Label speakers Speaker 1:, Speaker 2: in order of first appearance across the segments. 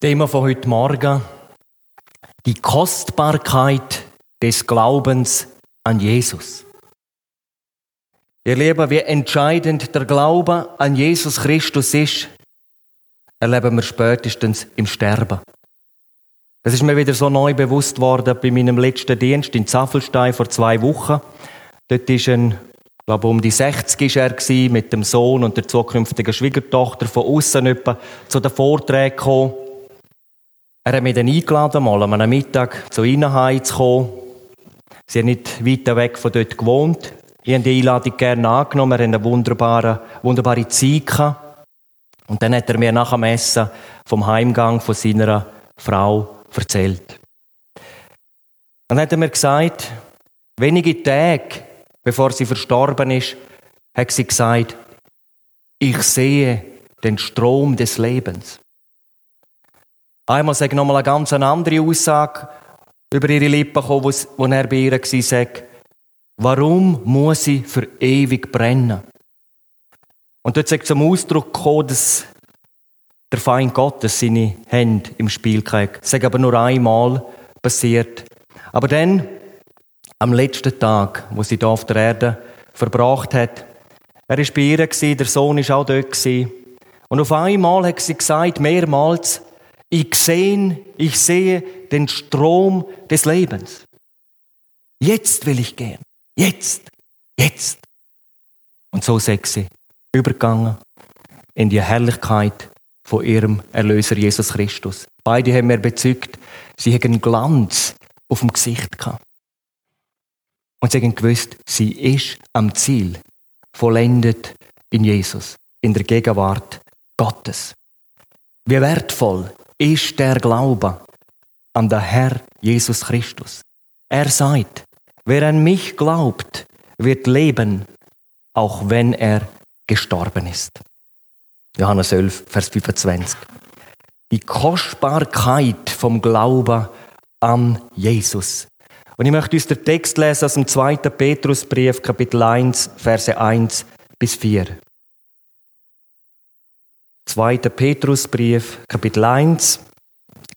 Speaker 1: Thema von heute Morgen. Die Kostbarkeit des Glaubens an Jesus. Ihr Lieben, wie entscheidend der Glaube an Jesus Christus ist, erleben wir spätestens im Sterben. Das ist mir wieder so neu bewusst worden bei meinem letzten Dienst in Zaffelstein vor zwei Wochen. Dort ist ein, ich glaube, um die 60 ist er mit dem Sohn und der zukünftigen Schwiegertochter von außen zu den Vorträgen gekommen. Er hat mich dann eingeladen, mal an einem Mittag zu ihnen heimzukommen. Sie haben nicht weit weg von dort gewohnt. Ich habe die Einladung gerne angenommen. Wir hatten eine wunderbare, wunderbare Zeit. Und dann hat er mir nach dem Essen vom Heimgang von seiner Frau erzählt. Dann hat er mir gesagt, wenige Tage bevor sie verstorben ist, hat sie gesagt, ich sehe den Strom des Lebens. Einmal sage ich nochmal eine ganz andere Aussage über ihre Lippen gekommen, wo er bei ihr war, sagt, warum muss sie für ewig brennen? Und dort sagt zum Ausdruck gekommen, dass der Feind Gottes seine Hände im Spiel kriegt. Das aber nur einmal passiert. Aber dann, am letzten Tag, wo sie hier auf der Erde verbracht hat, er war bei ihr, der Sohn war auch dort. Und auf einmal hat sie gesagt, mehrmals, ich sehe, ich sehe den Strom des Lebens. Jetzt will ich gehen. Jetzt. Jetzt. Und so sei sie übergegangen in die Herrlichkeit von ihrem Erlöser Jesus Christus. Beide haben mir bezeugt, sie haben Glanz auf dem Gesicht gehabt. Und sie haben gewusst, sie ist am Ziel, vollendet in Jesus, in der Gegenwart Gottes. Wie wertvoll ist der Glaube an den Herr Jesus Christus. Er sagt, wer an mich glaubt, wird leben, auch wenn er gestorben ist. Johannes 11, Vers 25. Die Kostbarkeit vom Glauben an Jesus. Und ich möchte uns den Text lesen aus dem 2. Petrusbrief, Kapitel 1, Verse 1 bis 4. 2. Petrusbrief, Kapitel 1,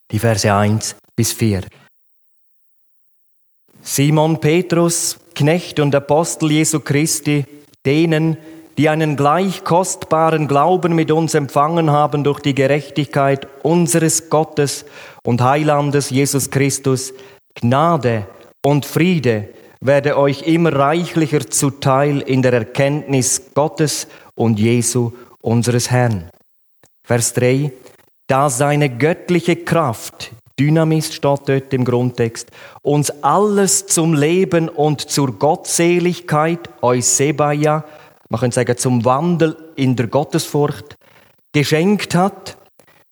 Speaker 1: die Verse 1 bis 4. Simon Petrus, Knecht und Apostel Jesu Christi, denen, die einen gleich kostbaren Glauben mit uns empfangen haben durch die Gerechtigkeit unseres Gottes und Heilandes Jesus Christus, Gnade und Friede werde euch immer reichlicher zuteil in der Erkenntnis Gottes und Jesu unseres Herrn. Vers 3, da seine göttliche Kraft, Dynamis steht dort im Grundtext, uns alles zum Leben und zur Gottseligkeit, Eusebaya, man könnte sagen zum Wandel in der Gottesfurcht, geschenkt hat,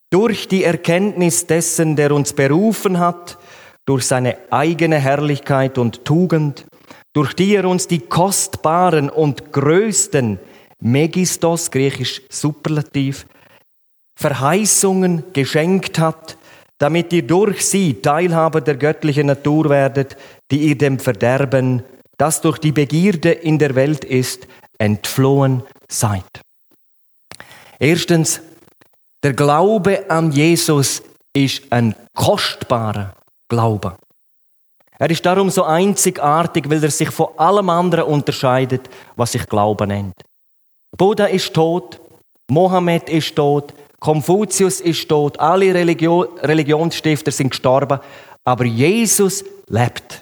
Speaker 1: durch die Erkenntnis dessen, der uns berufen hat, durch seine eigene Herrlichkeit und Tugend, durch die er uns die kostbaren und größten Megistos, griechisch Superlativ, Verheißungen geschenkt hat, damit ihr durch sie Teilhaber der göttlichen Natur werdet, die ihr dem Verderben, das durch die Begierde in der Welt ist, entflohen seid. Erstens, der Glaube an Jesus ist ein kostbarer Glaube. Er ist darum so einzigartig, weil er sich von allem anderen unterscheidet, was sich Glauben nennt. Buddha ist tot, Mohammed ist tot, Konfuzius ist tot, alle Religion, Religionsstifter sind gestorben, aber Jesus lebt.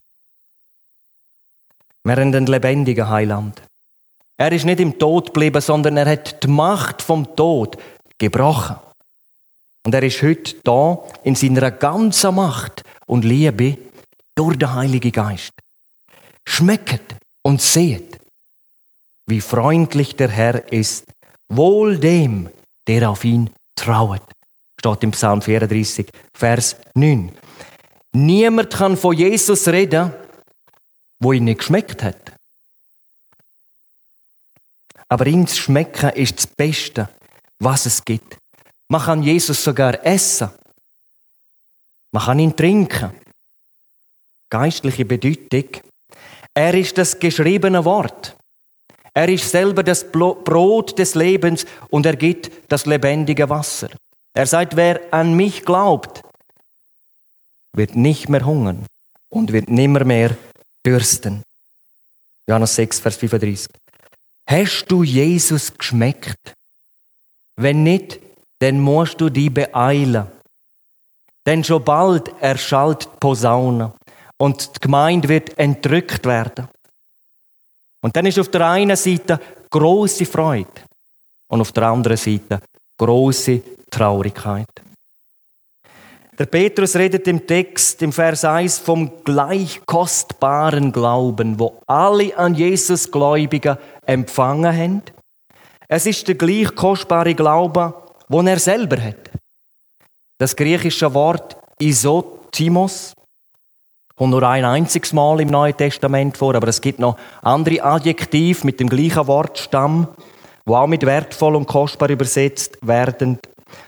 Speaker 1: Wir haben einen lebendigen Heiland. Er ist nicht im Tod geblieben, sondern er hat die Macht vom Tod gebrochen. Und er ist heute da in seiner ganzen Macht und Liebe durch den Heiligen Geist. Schmecket und seht, wie freundlich der Herr ist, wohl dem, der auf ihn trauet. Steht im Psalm 34, Vers 9. Niemand kann von Jesus reden, wo ihn nicht geschmeckt hat. Aber ihm zu schmecken ist das Beste, was es gibt. Man kann Jesus sogar essen. Man kann ihn trinken. Geistliche Bedeutung. Er ist das geschriebene Wort. Er ist selber das Brot des Lebens und er gibt das lebendige Wasser. Er sagt, wer an mich glaubt, wird nicht mehr hungern und wird nimmer mehr dürsten. Johannes 6, Vers 35. Hast du Jesus geschmeckt? Wenn nicht, dann musst du dich beeilen. Denn schon bald erschallt die Posaune und die Gemeinde wird entrückt werden. Und dann ist auf der einen Seite große Freude und auf der anderen Seite große Traurigkeit. Der Petrus redet im Text, im Vers 1, vom gleich kostbaren Glauben, wo alle an Jesus Gläubigen empfangen haben. Es ist der gleich kostbare Glaube, den er selber hat. Das griechische Wort Isotimos kommt nur ein einziges Mal im Neuen Testament vor, aber es gibt noch andere Adjektive mit dem gleichen Wortstamm, wo auch mit wertvoll und kostbar übersetzt werden.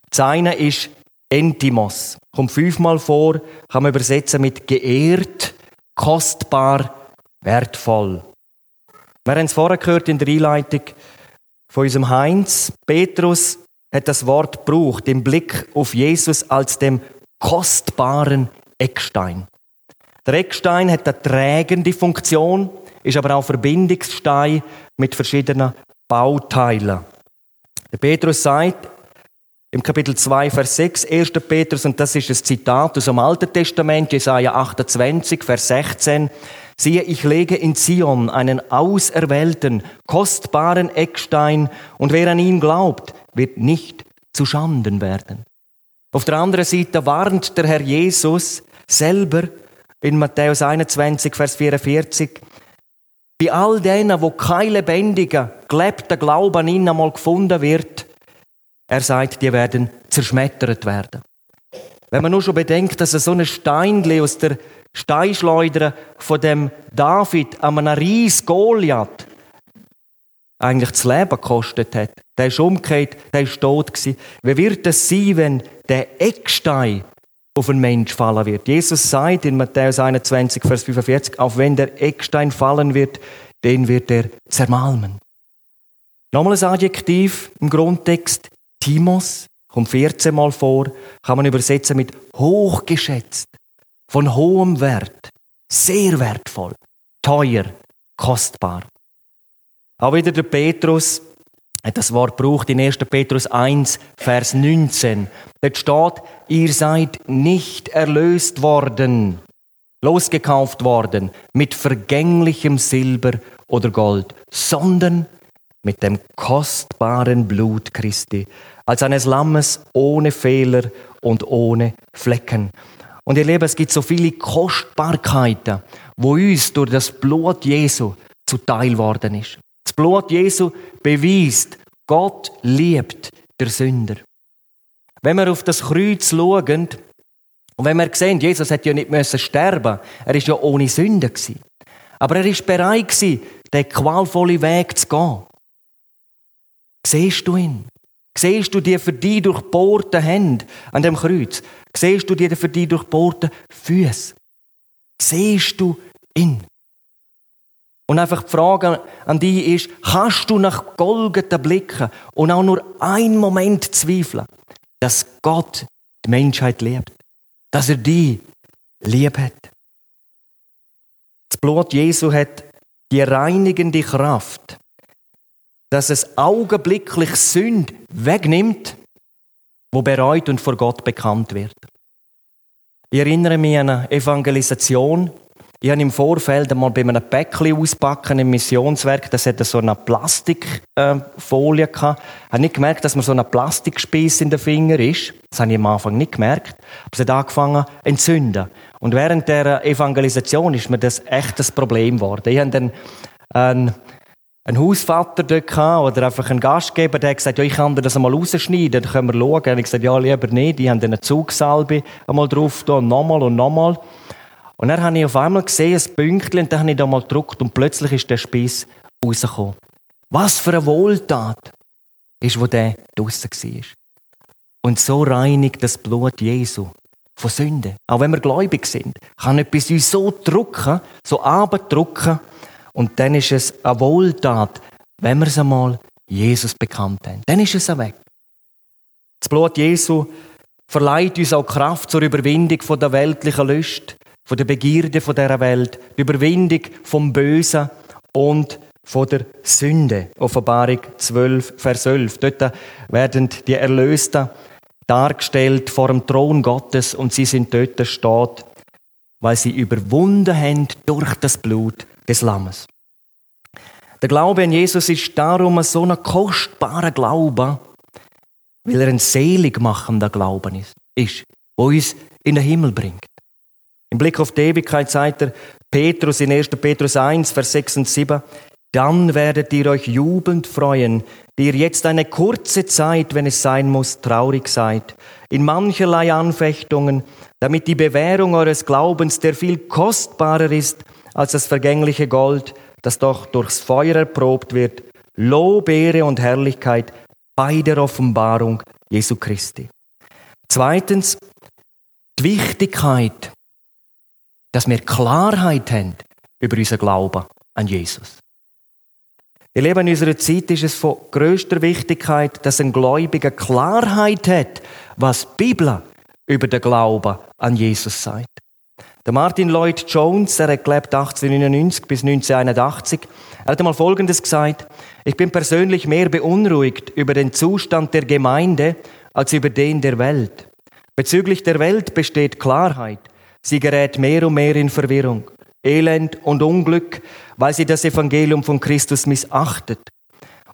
Speaker 1: Das eine ist Entimos. Kommt fünfmal vor, kann man übersetzen mit geehrt, kostbar, wertvoll. Wir haben es vorher gehört in der Einleitung von unserem Heinz. Petrus hat das Wort gebraucht, im Blick auf Jesus als dem kostbaren Eckstein. Der Eckstein hat eine trägende Funktion, ist aber auch Verbindungsstein mit verschiedenen Bauteilen. Der Petrus sagt, im Kapitel 2, Vers 6, 1. Petrus, und das ist ein Zitat aus dem Alten Testament, Jesaja 28, Vers 16. Siehe, ich lege in Zion einen auserwählten, kostbaren Eckstein, und wer an ihn glaubt, wird nicht zu Schanden werden. Auf der anderen Seite warnt der Herr Jesus selber in Matthäus 21, Vers 44, bei all denen, wo kein lebendiger, gelebter Glaube an ihn einmal gefunden wird, er sagt, die werden zerschmettert werden. Wenn man nur schon bedenkt, dass er so ein Steinli aus der Steinschleuder von dem David an einem Ries Goliath eigentlich das Leben gekostet hat. Der ist umgekehrt, der ist tot gewesen. Wie wird es sein, wenn der Eckstein auf einen Mensch fallen wird? Jesus sagt in Matthäus 21, Vers 45, auch wenn der Eckstein fallen wird, den wird er zermalmen. Nochmal ein Adjektiv im Grundtext. Timos kommt 14 Mal vor, kann man übersetzen mit hochgeschätzt, von hohem Wert, sehr wertvoll, teuer, kostbar. Auch wieder der Petrus hat das Wort gebraucht in 1. Petrus 1, Vers 19. Dort steht, ihr seid nicht erlöst worden, losgekauft worden mit vergänglichem Silber oder Gold, sondern mit dem kostbaren Blut Christi, als eines Lammes ohne Fehler und ohne Flecken. Und ihr Lieben, es gibt so viele Kostbarkeiten, wo uns durch das Blut Jesu zuteil worden ist. Das Blut Jesu beweist, Gott liebt der Sünder. Wenn wir auf das Kreuz schauen und wenn wir sehen, Jesus hat ja nicht müssen sterben, er ist ja ohne Sünde gewesen. Aber er ist bereit gewesen, den qualvollen Weg zu gehen. Siehst du ihn? Siehst du die für dich durchbohrten Hände an dem Kreuz? Siehst du die für dich durchbohrten Füße? Siehst du ihn? Und einfach die Frage an dich ist, kannst du nach Golgatha blicken und auch nur einen Moment zweifeln, dass Gott die Menschheit liebt? Dass er dich lieb hat? Das Blut Jesu hat die reinigende Kraft, dass es augenblicklich Sünd wegnimmt, wo bereut und vor Gott bekannt wird. Ich erinnere mich an eine Evangelisation. Ich habe im Vorfeld einmal bei einem Päckchen auspacken im Missionswerk, das hatte so eine Plastikfolie gehabt. Ich habe nicht gemerkt, dass mir so ein Plastikspieß in den Finger ist. Das habe ich am Anfang nicht gemerkt. Aber es hat angefangen zu entzünden. Und während der Evangelisation ist mir das echt ein Problem geworden. Ich habe dann einen einen Hausvater dort gehabt, oder einfach einen Gastgeber, der hat gesagt, ja, ich kann dir das einmal rausschneiden, dann können wir schauen. Und ich gesagt, ja, lieber nicht. Die haben dann eine Zugsalbe einmal drauf und nochmal und nochmal. Und dann habe ich auf einmal gesehen, ein Pünktchen, und dann habe ich da mal gedruckt und plötzlich ist der Spieß rausgekommen. Was für eine Wohltat ist, wo der draussen war. Und so reinigt das Blut Jesu von Sünde. Auch wenn wir gläubig sind, kann etwas uns so drücken, so abdrücken, und dann ist es eine Wohltat, wenn wir es einmal Jesus bekannt haben. Dann ist es weg. Das Blut Jesu verleiht uns auch Kraft zur Überwindung von der weltlichen Lust, von der Begierde von dieser Welt, die Überwindung vom Bösen und von der Sünde. Offenbarung 12, Vers 11. Dort werden die Erlösten dargestellt vor dem Thron Gottes und sie sind dort steht, weil sie überwunden haben durch das Blut des Lammes. Der Glaube an Jesus ist darum so ein kostbarer Glaube, weil er ein selig machender Glauben ist, ist, wo uns in den Himmel bringt. Im Blick auf die Ewigkeit sagt er Petrus in 1. Petrus 1, Vers 6 und 7, dann werdet ihr euch jubelnd freuen, die ihr jetzt eine kurze Zeit, wenn es sein muss, traurig seid, in mancherlei Anfechtungen, damit die Bewährung eures Glaubens, der viel kostbarer ist als das vergängliche Gold, das doch durchs Feuer erprobt wird, Lob, Ehre und Herrlichkeit bei der Offenbarung Jesu Christi. Zweitens, die Wichtigkeit, dass wir Klarheit haben über unseren Glauben an Jesus. Ihr Leben in unserer Zeit ist es von größter Wichtigkeit, dass ein Gläubiger Klarheit hat, was die Bibel über den Glauben an Jesus sagt. Der Martin Lloyd Jones, er hat gelebt 1899 bis 1981, er hat einmal Folgendes gesagt, ich bin persönlich mehr beunruhigt über den Zustand der Gemeinde als über den der Welt. Bezüglich der Welt besteht Klarheit. Sie gerät mehr und mehr in Verwirrung. Elend und Unglück, weil sie das Evangelium von Christus missachtet.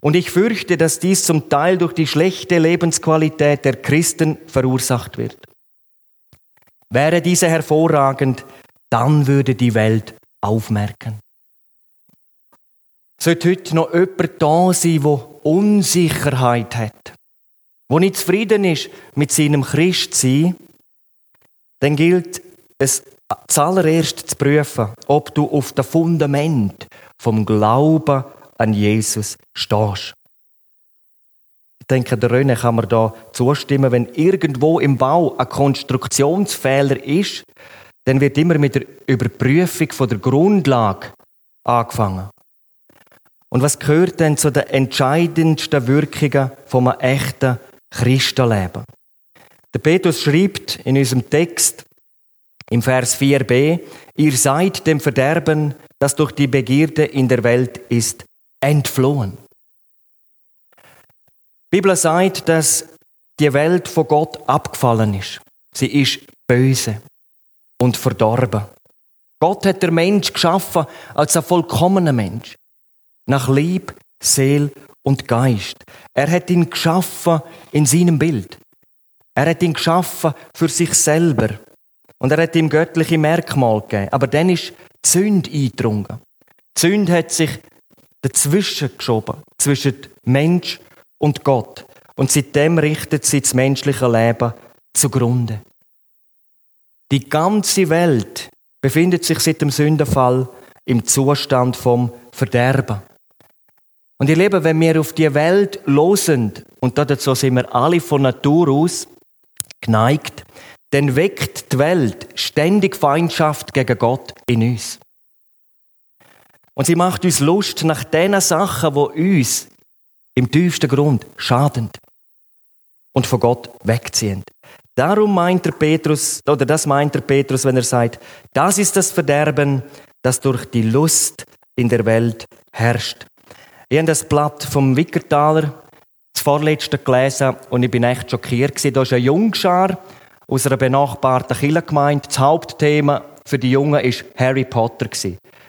Speaker 1: Und ich fürchte, dass dies zum Teil durch die schlechte Lebensqualität der Christen verursacht wird. Wäre diese hervorragend, dann würde die Welt aufmerken. Sollte heute noch jemand da sein, der Unsicherheit hat, wo nicht zufrieden ist mit seinem Christsein, dann gilt es zuallererst zu prüfen, ob du auf dem Fundament vom Glauben an Jesus stehst. Ich denke, der René kann mir da zustimmen, wenn irgendwo im Bau ein Konstruktionsfehler ist, dann wird immer mit der Überprüfung von der Grundlage angefangen. Und was gehört denn zu den entscheidendsten Wirkungen vom echten Christenleben? Der Petrus schreibt in unserem Text, im Vers 4b, ihr seid dem Verderben, das durch die Begierde in der Welt ist, entflohen. Die Bibel sagt, dass die Welt von Gott abgefallen ist. Sie ist böse und verdorben. Gott hat der Mensch geschaffen als ein vollkommener Mensch. Nach Lieb, Seel und Geist. Er hat ihn geschaffen in seinem Bild. Er hat ihn geschaffen für sich selber und er hat ihm göttliche Merkmale gegeben. Aber dann ist die Sünde eingedrungen. Die Sünde hat sich dazwischen geschoben, zwischen Mensch und Gott. Und seitdem richtet sie das menschliche Leben zugrunde. Die ganze Welt befindet sich seit dem Sündenfall im Zustand vom Verderben. Und ihr Lieben, wenn wir auf die Welt losen, und dazu sind wir alle von Natur aus geneigt, dann weckt die Welt ständig Feindschaft gegen Gott in uns. Und sie macht uns Lust nach den Sachen, die uns im tiefsten Grund schaden und von Gott wegziehen. Darum meint der Petrus, oder das meint der Petrus, wenn er sagt, das ist das Verderben, das durch die Lust in der Welt herrscht. Ich habe das Blatt vom Wickertaler, das vorletzte gelesen, und ich bin echt schockiert Da ist ein Jungschar, aus einer benachbarten Kirchengemeinde. Das Hauptthema für die Jungen war Harry Potter.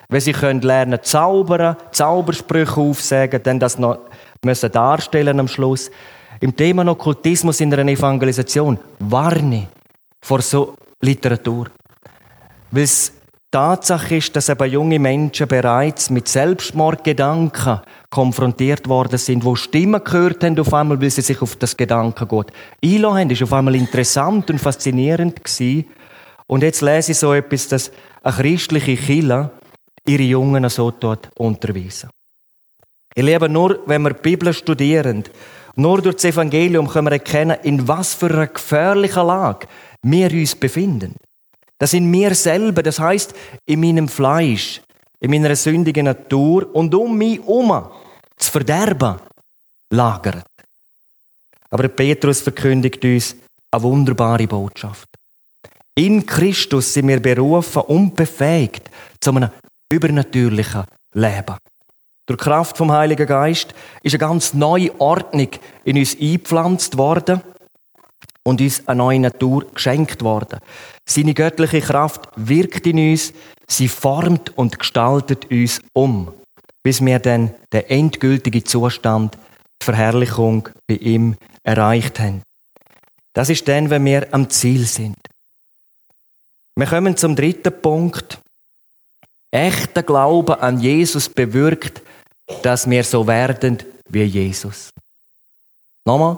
Speaker 1: Wenn sie können lernen zaubern, Zaubersprüche aufsagen, dann das noch müssen darstellen am Schluss. Im Thema Okkultismus in einer Evangelisation warne vor so Literatur. Weil es Tatsache ist, dass eben junge Menschen bereits mit Selbstmordgedanken konfrontiert worden sind, wo Stimmen gehört haben auf einmal, weil sie sich auf das Gedankengut einlassen. Das war auf einmal interessant und faszinierend. Und jetzt lese ich so etwas, dass eine christliche Kille ihre Jungen so dort unterweisen. Ich lebe nur, wenn wir die Bibel studieren, nur durch das Evangelium können wir erkennen, in was für einer gefährlichen Lage wir uns befinden. Das in mir selber, das heißt in meinem Fleisch, in meiner sündigen Natur und um mich herum das Verderben lagert. Aber Petrus verkündigt uns eine wunderbare Botschaft. In Christus sind wir berufen und befähigt zu einem übernatürlichen Leben. Durch Kraft vom Heiligen Geist ist eine ganz neue Ordnung in uns eingepflanzt worden und uns eine neue Natur geschenkt worden. Seine göttliche Kraft wirkt in uns, sie formt und gestaltet uns um, bis wir dann den endgültigen Zustand, die Verherrlichung bei ihm erreicht haben. Das ist dann, wenn wir am Ziel sind. Wir kommen zum dritten Punkt. Echter Glaube an Jesus bewirkt, dass wir so werden wie Jesus. Nochmal.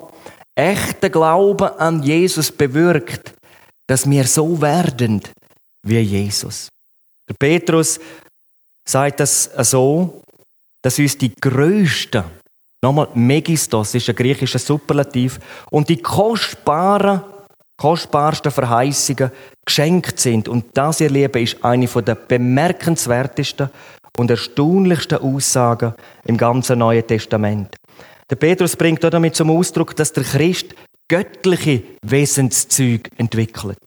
Speaker 1: Echter Glaube an Jesus bewirkt, dass wir so werden wie Jesus. Der Petrus sagt das so, dass uns die größten, nochmal Megistos ist ein griechischer Superlativ, und die kostbaren kostbarsten Verheißungen geschenkt sind. Und das, ihr Lieben, ist eine der bemerkenswertesten und erstaunlichsten Aussagen im ganzen Neuen Testament. Der Petrus bringt auch damit zum Ausdruck, dass der Christ göttliche Wesenszüge entwickelt.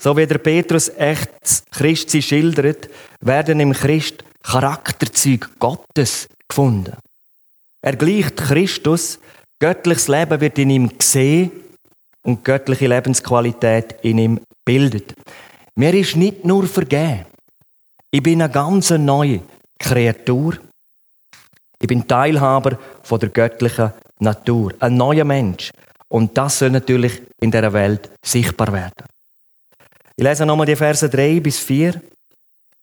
Speaker 1: So wie der Petrus echt Christ sie schildert, werden im Christ Charakterzüge Gottes gefunden. Er gleicht Christus, göttliches Leben wird in ihm gesehen und göttliche Lebensqualität in ihm bildet. Mir ist nicht nur vergeben. Ich bin eine ganz neue Kreatur. Ich bin Teilhaber von der göttlichen Natur. Ein neuer Mensch. Und das soll natürlich in der Welt sichtbar werden. Ich lese nochmal die Verse 3 bis 4.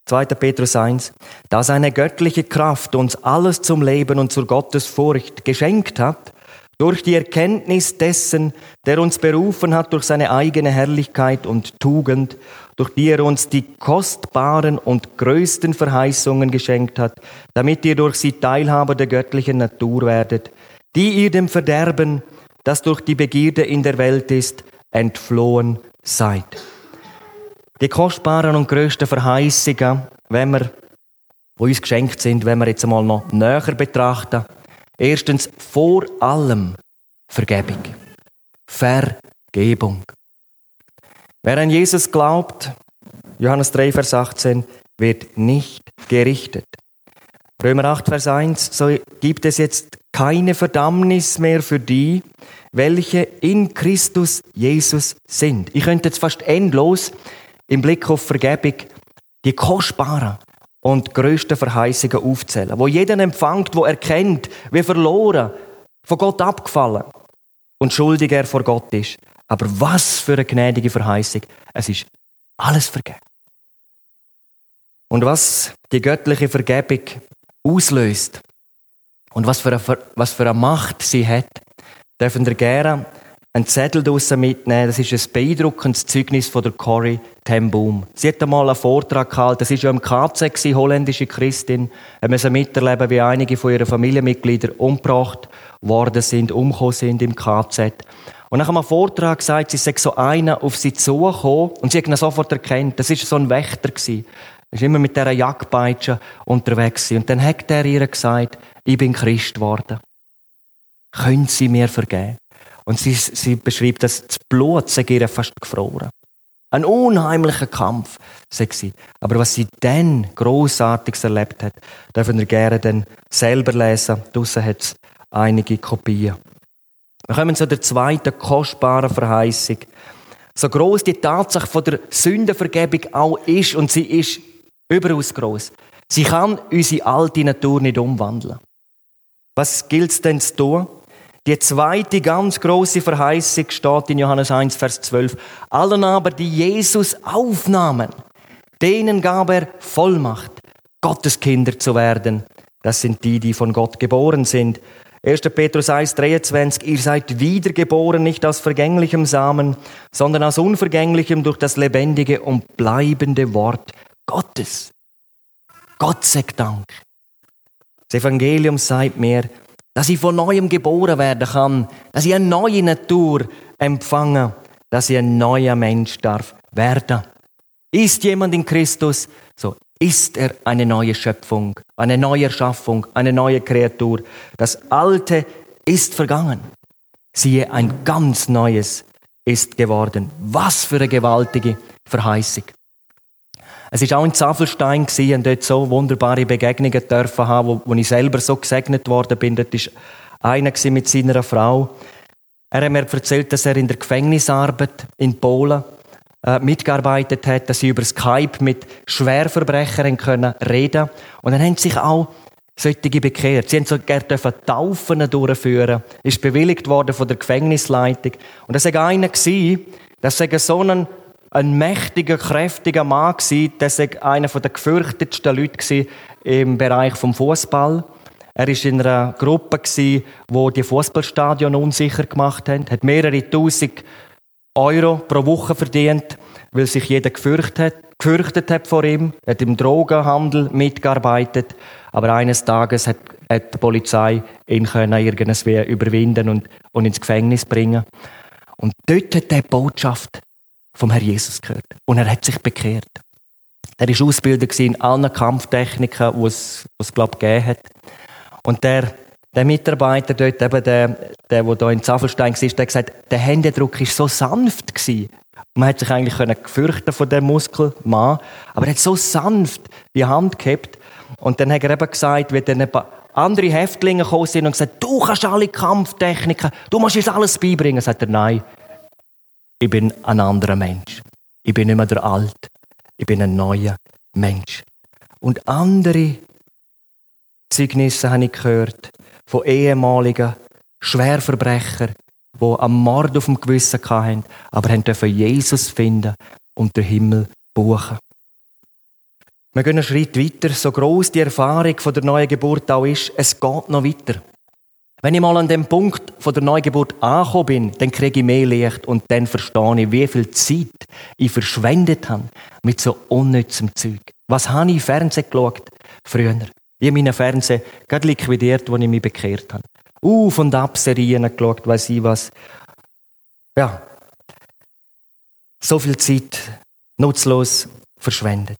Speaker 1: 2. Petrus 1. Da seine göttliche Kraft uns alles zum Leben und zur Gottesfurcht geschenkt hat, durch die Erkenntnis dessen, der uns berufen hat durch seine eigene Herrlichkeit und Tugend, durch die er uns die kostbaren und größten Verheißungen geschenkt hat, damit ihr durch sie Teilhaber der göttlichen Natur werdet, die ihr dem Verderben, das durch die Begierde in der Welt ist, entflohen seid. Die kostbaren und größten Verheißungen, wenn wir, wo uns geschenkt sind, wenn wir jetzt einmal noch näher betrachten, Erstens, vor allem Vergebung. Vergebung. Wer an Jesus glaubt, Johannes 3, Vers 18, wird nicht gerichtet. Römer 8, Vers 1, so gibt es jetzt keine Verdammnis mehr für die, welche in Christus Jesus sind. Ich könnte jetzt fast endlos im Blick auf Vergebung die kostbaren, und größte Verheißungen aufzählen, wo jeden empfängt, wo erkennt, wie verloren, von Gott abgefallen und schuldig er vor Gott ist. Aber was für eine gnädige Verheißung. Es ist alles vergeben. Und was die göttliche Vergebung auslöst und was für eine, was für eine Macht sie hat, dürfen wir gerne einen Zettel draussen mitnehmen. Das ist ein beeindruckendes Zeugnis von der Corrie ten Boom. Sie hat einmal einen Vortrag gehalten. Das war ja im KZ, holländische Christin. Wir müssen miterleben, wie einige von ihren Familienmitgliedern umgebracht worden sind, umgekommen sind im KZ. Und nach einem Vortrag gesagt, sie sei so einer auf sie zugekommen und sie hat ihn sofort erkannt. Das war so ein Wächter. Er war immer mit dieser Jagdpeitsche unterwegs. Und dann hat er ihr gesagt, ich bin Christ geworden. Können Sie mir vergeben? Und sie, sie beschreibt, dass das Blut sei ihr fast gefroren. Ein unheimlicher Kampf, sagt sie. Aber was sie dann Großartiges erlebt hat, dürfen wir gerne dann selber lesen. Draussen hat es einige Kopien. Wir kommen zu der zweiten kostbaren Verheißung. So groß die Tatsache von der Sündenvergebung auch ist, und sie ist überaus groß. Sie kann unsere alte Natur nicht umwandeln. Was gilt es denn zu tun? Die zweite ganz große Verheißung steht in Johannes 1, Vers 12. Allen aber, die Jesus aufnahmen, denen gab er Vollmacht, Gottes Kinder zu werden. Das sind die, die von Gott geboren sind. 1. Petrus 1, 23. Ihr seid wiedergeboren, nicht aus vergänglichem Samen, sondern aus unvergänglichem durch das lebendige und bleibende Wort Gottes. Gott sei Dank. Das Evangelium sagt mir, dass ich von neuem geboren werden kann, dass ich eine neue Natur empfange, dass ich ein neuer Mensch darf werden. Ist jemand in Christus, so ist er eine neue Schöpfung, eine neue Erschaffung, eine neue Kreatur. Das Alte ist vergangen. Siehe, ein ganz neues ist geworden. Was für eine gewaltige Verheißung. Es ist auch in Zafelstein und dort so wunderbare Begegnungen dürfen haben, wo, wo ich selber so gesegnet worden bin. Dort ist einer mit seiner Frau. Er hat mir erzählt, dass er in der Gefängnisarbeit in Polen äh, mitgearbeitet hat, dass sie über Skype mit Schwerverbrechern können reden Und dann haben sich auch solche bekehrt. Sie haben sogar Taufen durchführen. Ist bewilligt worden von der Gefängnisleitung. Und das war einer, das war so ein ein mächtiger, kräftiger Mann gewesen. Das war einer der gefürchtetsten Leute im Bereich vom Fußball. Er war in einer Gruppe, wo die Fußballstadion unsicher gemacht haben. Hat mehrere Tausend Euro pro Woche verdient, weil sich jeder gefürchtet hat, gefürchtet hat vor ihm. Er hat im Drogenhandel mitgearbeitet. Aber eines Tages hat, hat die Polizei ihn können irgendwie überwinden und, und ins Gefängnis bringen. Und dort hat er die Botschaft vom Herr Jesus gehört. Und er hat sich bekehrt. Er war Ausbilder in allen Kampftechniken, die es, die es glaube ich, gegeben hat. Und der, der Mitarbeiter dort, eben der, der, der hier in Zaffelstein war, der hat gesagt, der Händedruck war so sanft. Gewesen. Man hat sich eigentlich können gefürchten von dem Muskelmann, aber er hat so sanft die Hand gehabt. Und dann hat er eben gesagt, wie dann andere Häftlinge gekommen sind und gesagt, du kannst alle Kampftechniken, du musst uns alles beibringen. Sagt er, nein, ich bin ein anderer Mensch. Ich bin nicht mehr der Alt. Ich bin ein neuer Mensch. Und andere Zeugnisse habe ich gehört von ehemaligen Schwerverbrechern, die am Mord auf dem Gewissen hatten, aber dürfen Jesus finden und den Himmel buchen. Wir gehen einen Schritt weiter. So groß die Erfahrung von der neuen Geburt auch ist, es geht noch weiter. Wenn ich mal an dem Punkt von der Neugeburt angekommen bin, dann kriege ich mehr Licht und dann verstehe ich, wie viel Zeit ich verschwendet habe mit so unnützem Zeug. Was habe ich im Fernsehen geschaut? Früher. Ich habe meinen Fernsehen gerade liquidiert, als ich mich bekehrt habe. Auf und ab Serien geschaut, weiß ich was. Ja. So viel Zeit nutzlos verschwendet.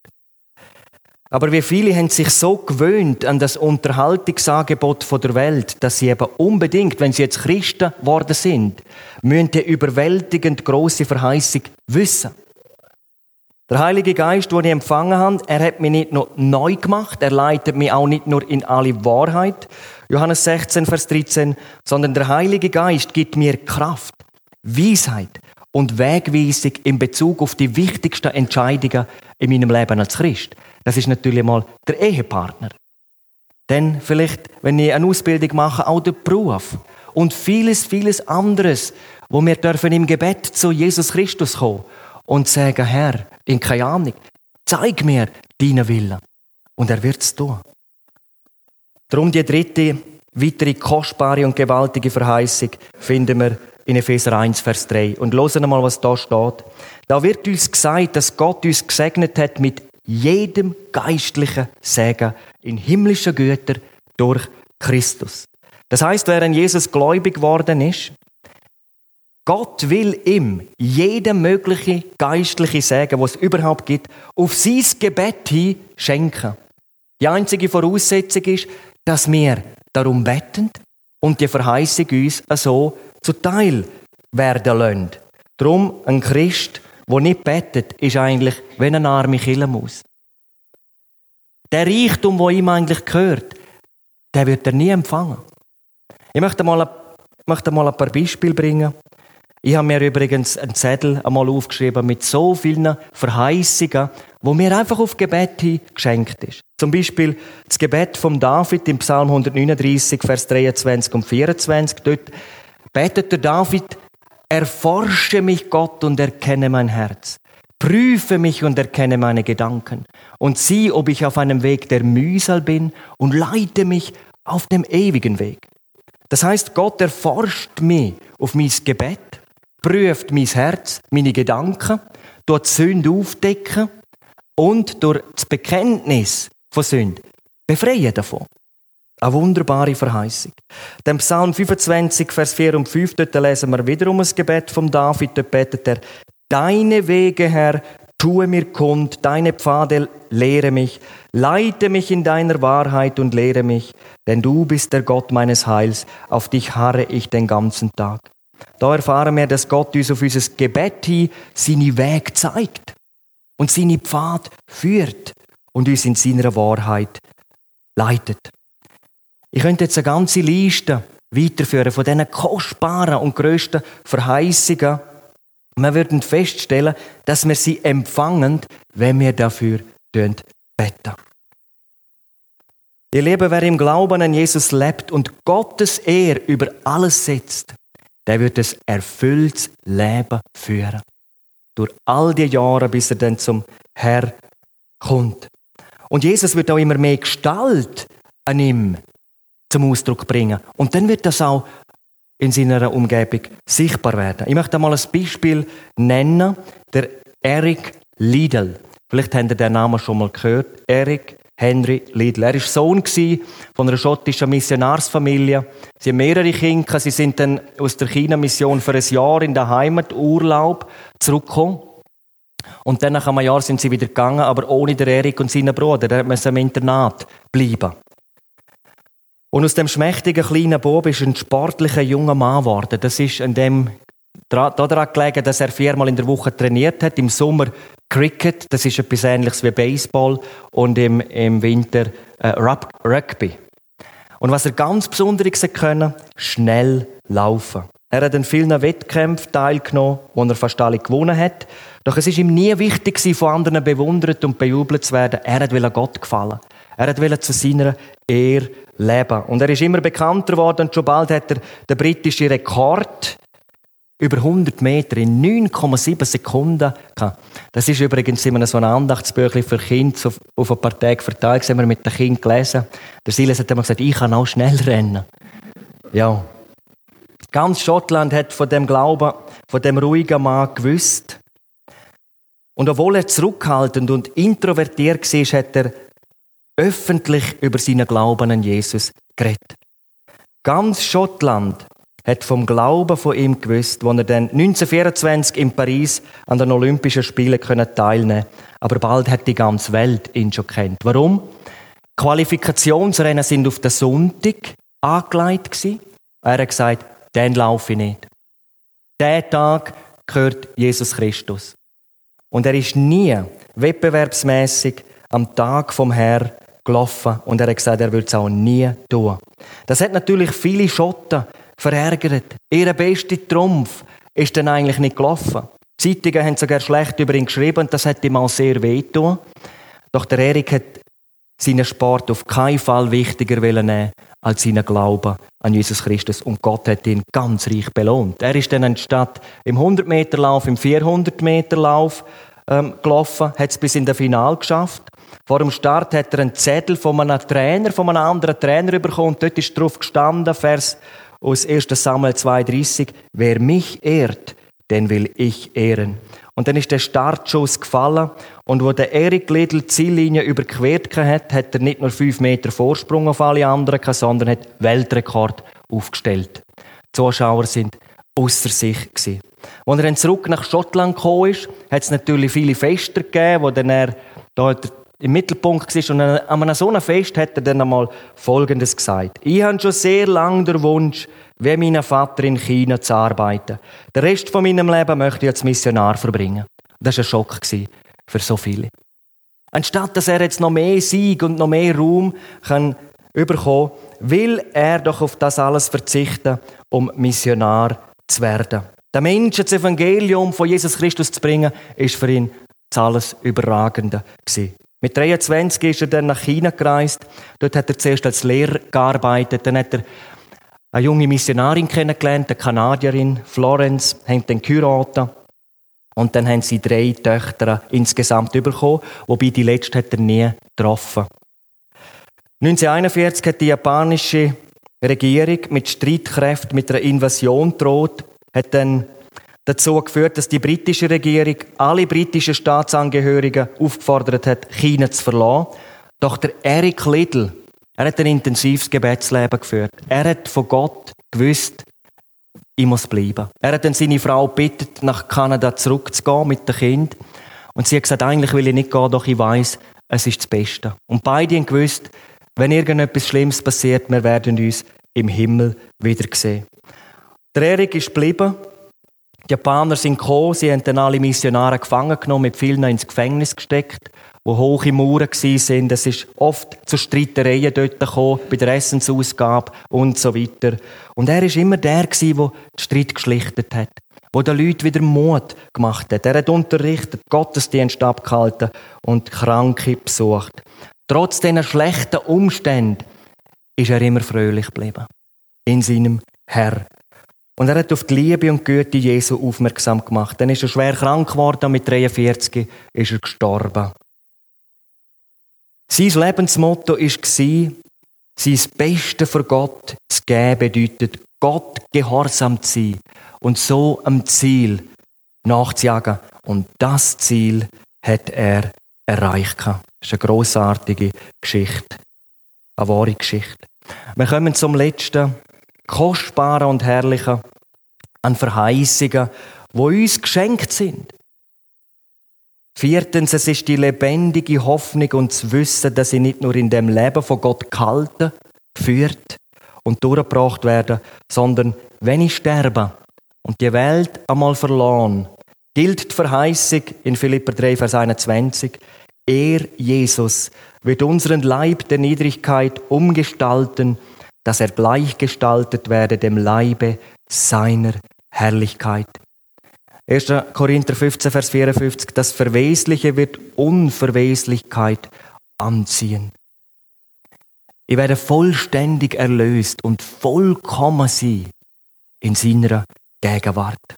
Speaker 1: Aber wie viele haben sich so gewöhnt an das Unterhaltungsangebot der Welt, dass sie eben unbedingt, wenn sie jetzt Christen geworden sind, müssen die überwältigend große Verheißung wissen. Der Heilige Geist, den ich empfangen habe, er hat mich nicht nur neu gemacht, er leitet mich auch nicht nur in alle Wahrheit, Johannes 16, Vers 13, sondern der Heilige Geist gibt mir Kraft, Weisheit und Wegweisung in Bezug auf die wichtigsten Entscheidungen in meinem Leben als Christ. Das ist natürlich mal der Ehepartner. Dann vielleicht, wenn ich eine Ausbildung mache, auch der Beruf. Und vieles, vieles anderes, wo wir dürfen im Gebet zu Jesus Christus kommen und sagen, Herr, in keine Ahnung, zeig mir deinen Willen. Und er wird es tun. Darum die dritte, weitere kostbare und gewaltige Verheißung finden wir in Epheser 1, Vers 3. Und hören mal, was da steht. Da wird uns gesagt, dass Gott uns gesegnet hat mit jedem geistlichen Segen in himmlischen Güter durch Christus. Das heißt, an Jesus gläubig geworden ist, Gott will ihm jede mögliche geistliche Segen, was es überhaupt gibt, auf sein Gebet hin schenken. Die einzige Voraussetzung ist, dass wir darum betten und die Verheißung uns so zuteil werden lassen. Darum ein Christ der nicht betet, ist eigentlich wie eine arme Killemus. Der Reichtum, der ihm eigentlich gehört, der wird er nie empfangen. Ich möchte mal, möchte mal ein paar Beispiele bringen. Ich habe mir übrigens einen Zettel einmal aufgeschrieben mit so vielen Verheißungen, wo mir einfach auf Gebet hin geschenkt ist. Zum Beispiel das Gebet von David im Psalm 139, Vers 23 und 24. Dort betet der David, Erforsche mich, Gott, und erkenne mein Herz. Prüfe mich und erkenne meine Gedanken. Und sieh, ob ich auf einem Weg der Mühsal bin und leite mich auf dem ewigen Weg. Das heißt, Gott erforscht mich auf mein Gebet, prüft mein Herz, meine Gedanken, dort Sünde aufdecken und durch das Bekenntnis von Sünde befreien davon. Eine wunderbare Verheißung. Dem Psalm 25, Vers 4 und 5, dort lesen wir wiederum ein Gebet von David. Dort betet er, Deine Wege, Herr, tue mir kund, deine Pfade lehre mich, leite mich in deiner Wahrheit und lehre mich, denn du bist der Gott meines Heils, auf dich harre ich den ganzen Tag. Da erfahren wir, dass Gott uns auf unser Gebet hin seine Weg zeigt und seine Pfad führt und uns in seiner Wahrheit leitet. Ich könnte jetzt eine ganze Liste weiterführen von diesen kostbaren und grössten Verheißungen. Wir würden feststellen, dass wir sie empfangen, wenn wir dafür beten. Ihr Lieben, wer im Glauben an Jesus lebt und Gottes Ehr über alles setzt, der wird ein erfülltes Leben führen. Durch all die Jahre, bis er dann zum Herr kommt. Und Jesus wird auch immer mehr Gestalt an ihm zum Ausdruck bringen. Und dann wird das auch in seiner Umgebung sichtbar werden. Ich möchte mal ein Beispiel nennen, der Eric Liedl. Vielleicht habt ihr den Namen schon mal gehört. Eric Henry Liedl. Er war Sohn von einer schottischen Missionarsfamilie. Sie haben mehrere Kinder. Sie sind dann aus der China-Mission für ein Jahr in der Heimat Urlaub zurückgekommen. Und dann nach einem Jahr sind sie wieder gegangen, aber ohne den Erik und seinen Bruder. Der musste im Internat bleiben. Und aus dem schmächtigen kleinen Bob ist ein sportlicher junger Mann geworden. Das ist an dem daran gelegen, dass er viermal in der Woche trainiert hat. Im Sommer Cricket, das ist etwas Ähnliches wie Baseball, und im, im Winter äh, Rugby. Und was er ganz Besonderes können, schnell laufen. Er hat an vielen Wettkämpfen teilgenommen, wo er fast alle gewonnen hat. Doch es ist ihm nie wichtig, von anderen bewundert und bejubelt zu werden. Er wollte Gott gefallen. Er wollte zu seiner Ehre leben. Und er ist immer bekannter geworden und schon bald hat er den britischen Rekord über 100 Meter in 9,7 Sekunden gehabt. Das ist übrigens immer so ein Andachtsbüchlein für Kinder auf ein paar Tage verteilt, das haben wir mit den Kindern gelesen. Der Silas hat immer gesagt, ich kann auch schnell rennen. Ja. Ganz Schottland hat von dem Glauben, von dem ruhigen Mann gewusst. Und obwohl er zurückhaltend und introvertiert war, hat er öffentlich über seinen Glauben an Jesus geredet. Ganz Schottland hat vom Glauben von ihm gewusst, wo er dann 1924 in Paris an den Olympischen Spielen teilnehmen konnte. Aber bald hat die ganze Welt ihn schon kennt. Warum? Qualifikationsrennen sind auf den Sonntag angelegt. Er hat gesagt, den laufe ich nicht. Der Tag gehört Jesus Christus. Und er ist nie wettbewerbsmäßig am Tag vom Herrn gelaufen und er hat gesagt, er würde es auch nie tun. Das hat natürlich viele Schotten verärgert. Ihr bester Trumpf ist dann eigentlich nicht gelaufen. Die Zeitungen haben sogar schlecht über ihn geschrieben und das hat ihm auch sehr wehgetan. Doch der Erik hat seinen Sport auf keinen Fall wichtiger nehmen als seinen Glauben an Jesus Christus. Und Gott hat ihn ganz reich belohnt. Er ist dann anstatt im 100-Meter-Lauf, im 400-Meter-Lauf ähm, gelaufen, hat es bis in das Final geschafft. Vor dem Start hat er einen Zettel von einem Trainer, von einem anderen Trainer bekommen. Dort ist drauf gestanden, Vers aus 1. Samuel 2,30, wer mich ehrt, den will ich ehren. Und dann ist der Startschuss gefallen und wo der Erik Lidl die Ziellinie überquert hat, hat er nicht nur fünf Meter Vorsprung auf alle anderen sondern hat Weltrekord aufgestellt. Die Zuschauer sind außer sich gewesen. Als er dann zurück nach Schottland gekommen ist, hat es natürlich viele Feste gegeben, wo dann er da im Mittelpunkt war. Und an so einem Fest hat er dann einmal Folgendes gesagt. Ich habe schon sehr lange den Wunsch, wie mein Vater in China zu arbeiten. Den Rest von meinem Leben möchte ich als Missionar verbringen. Das war ein Schock für so viele. Anstatt dass er jetzt noch mehr Sieg und noch mehr Ruhm kann überkommen, will er doch auf das alles verzichten, um Missionar zu werden. Den Menschen das Evangelium von Jesus Christus zu bringen, ist für ihn das alles Überragende. Mit 23 ist er dann nach China gereist. Dort hat er zuerst als Lehrer gearbeitet. Dann hat er eine junge Missionarin kennengelernt, eine Kanadierin, Florence, haben dann geheiratet. Und dann haben sie drei Töchter insgesamt bekommen, wobei die letzte hat er nie getroffen. 1941 hat die japanische Regierung mit Streitkräften mit einer Invasion droht, hat dann dazu geführt, dass die britische Regierung alle britischen Staatsangehörigen aufgefordert hat, China zu verlassen. Doch der Eric Liddell, er hat ein intensives Gebetsleben geführt. Er hat von Gott gewusst, ich muss bleiben. Er hat dann seine Frau gebeten, nach Kanada zurückzugehen mit dem Kind. Und sie hat gesagt, eigentlich will ich nicht gehen, doch ich weiß, es ist das Beste. Und beide haben gewusst, wenn irgendetwas Schlimmes passiert, wir werden uns im Himmel wiedersehen. Der Erik ist geblieben. Die Japaner sind gekommen, sie haben dann alle Missionare gefangen genommen, mit vielen ins Gefängnis gesteckt, wo hohe Mauern sind. Es ist oft zu Streitereien dort gekommen, bei der Essensausgabe und so weiter. Und er ist immer der der den Streit geschlichtet hat, wo den Leuten wieder Mut gemacht hat. Er hat unterrichtet, Gottesdienst abgehalten und Kranke besucht. Trotz dieser schlechten Umständen ist er immer fröhlich geblieben. In seinem Herr. Und er hat auf die Liebe und Güte Jesu aufmerksam gemacht. Dann ist er schwer krank geworden, mit 43 ist er gestorben. Sein Lebensmotto war, sein Beste für Gott zu geben bedeutet, Gott gehorsam zu sein und so am Ziel nachzujagen. Und das Ziel hat er erreicht. Das ist eine grossartige Geschichte. Eine wahre Geschichte. Wir kommen zum letzten, kostbaren und herrlichen an Verheißungen, die uns geschenkt sind. Viertens, es ist die lebendige Hoffnung und das Wissen, dass sie nicht nur in dem Leben von Gott gehalten, geführt und durchgebracht werden, sondern wenn ich sterbe und die Welt einmal verloren, gilt die Verheißung in Philipper 3, Vers 21, er, Jesus, wird unseren Leib der Niedrigkeit umgestalten, dass er gleichgestaltet werde dem Leibe seiner Herrlichkeit. 1. Korinther 15, Vers 54, das Verwesliche wird Unverweslichkeit anziehen. Ich werde vollständig erlöst und vollkommen sein in seiner Gegenwart.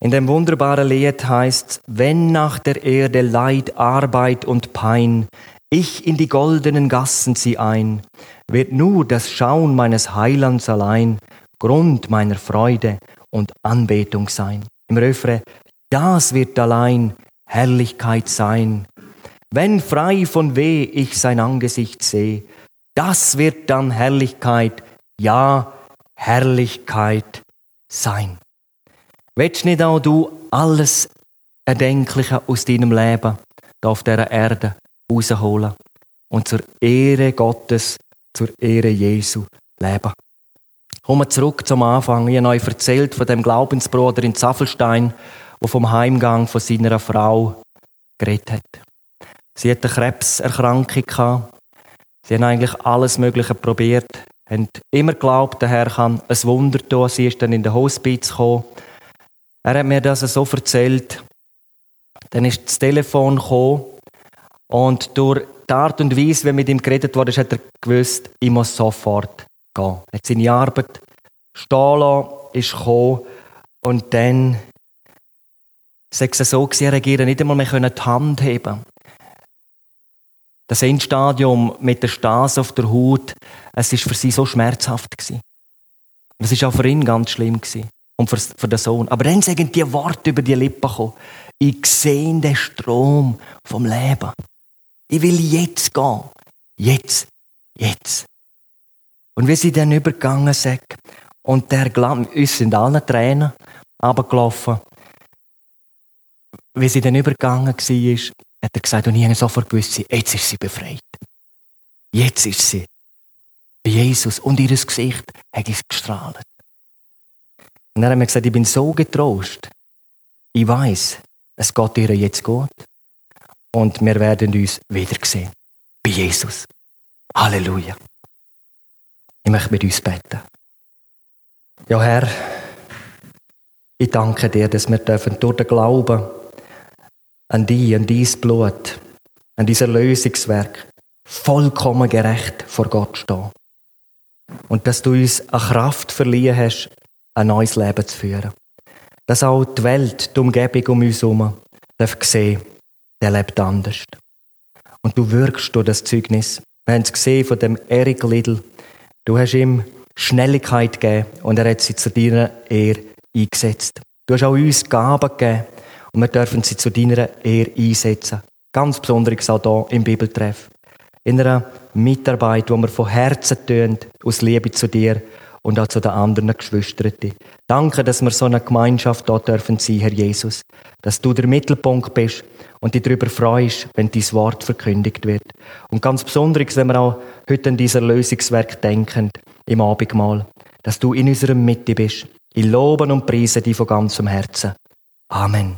Speaker 1: In dem wunderbaren Lied heißt wenn nach der Erde Leid, Arbeit und Pein, ich in die goldenen Gassen zieh ein, wird nur das Schauen meines Heilands allein Grund meiner Freude und Anbetung sein. Im Refrain, das wird allein Herrlichkeit sein. Wenn frei von Weh ich sein Angesicht sehe, das wird dann Herrlichkeit, ja, Herrlichkeit sein. Willst nicht auch du alles Erdenkliche aus deinem Leben auf dieser Erde rausholen und zur Ehre Gottes, zur Ehre Jesu leben? Kommen wir zurück zum Anfang. Ich habe euch erzählt von dem Glaubensbruder in Zaffelstein, der vom Heimgang von seiner Frau geredet hat. Sie hatte eine Krebserkrankung. Sie haben eigentlich alles Mögliche probiert, haben immer geglaubt, der Herr kann ein Wunder tun. Sie ist dann in den Hospiz gekommen er hat mir das so erzählt. Dann ist das Telefon gekommen und durch die Art und Weise, wie mit ihm geredet wurde, hat er gewusst, ich muss sofort gehen. Er hat seine Arbeit stehen lassen, ist gekommen und dann sagt es so, er regieren nicht einmal mehr die Hand heben Das Endstadium mit der Stase auf der Haut, es ist für sie so schmerzhaft gewesen. Es ist auch für ihn ganz schlimm gewesen und für, für den Sohn. Aber dann sagen die Worte über die Lippen gekommen. Ich sehe den Strom vom Leben. Ich will jetzt gehen. Jetzt. Jetzt. Und wie sie dann übergegangen sind, und der Glanz, uns sind alle Tränen runtergelaufen. Wie sie dann übergegangen war, hat er gesagt, und ich habe sofort gewusst, jetzt ist sie befreit. Jetzt ist sie bei Jesus und ihr Gesicht hat es gestrahlt. Und dann haben wir gesagt, ich bin so getrost. Ich weiß, es geht ihr jetzt gut. Und wir werden uns wiedersehen. Bei Jesus. Halleluja. Ich möchte mit uns beten. Ja, Herr, ich danke dir, dass wir dürfen durch den Glauben an dich, an dein Blut, an dieses Lösungswerk vollkommen gerecht vor Gott stehen. Und dass du uns eine Kraft verliehen hast, ein neues Leben zu führen. Dass auch die Welt, die Umgebung um uns herum, darf sehen, der lebt anders. Und du wirkst durch das Zeugnis. Wir haben es gesehen von dem Eric Little. Du hast ihm Schnelligkeit gegeben und er hat sie zu deiner Ehre eingesetzt. Du hast auch uns Gaben gegeben und wir dürfen sie zu deiner Ehre einsetzen. Ganz besonders auch hier im Bibeltreff. In einer Mitarbeit, wo wir von Herzen tun, aus Liebe zu dir und auch zu den anderen Geschwistern. Danke, dass wir so eine Gemeinschaft dort dürfen sein, Herr Jesus. Dass du der Mittelpunkt bist und dich darüber freust, wenn dein Wort verkündigt wird. Und ganz besonders, wenn wir auch heute an dieser Lösungswerk denken, im Abendmahl, dass du in unserer Mitte bist, Ich lobe und preise dich von ganzem Herzen. Amen.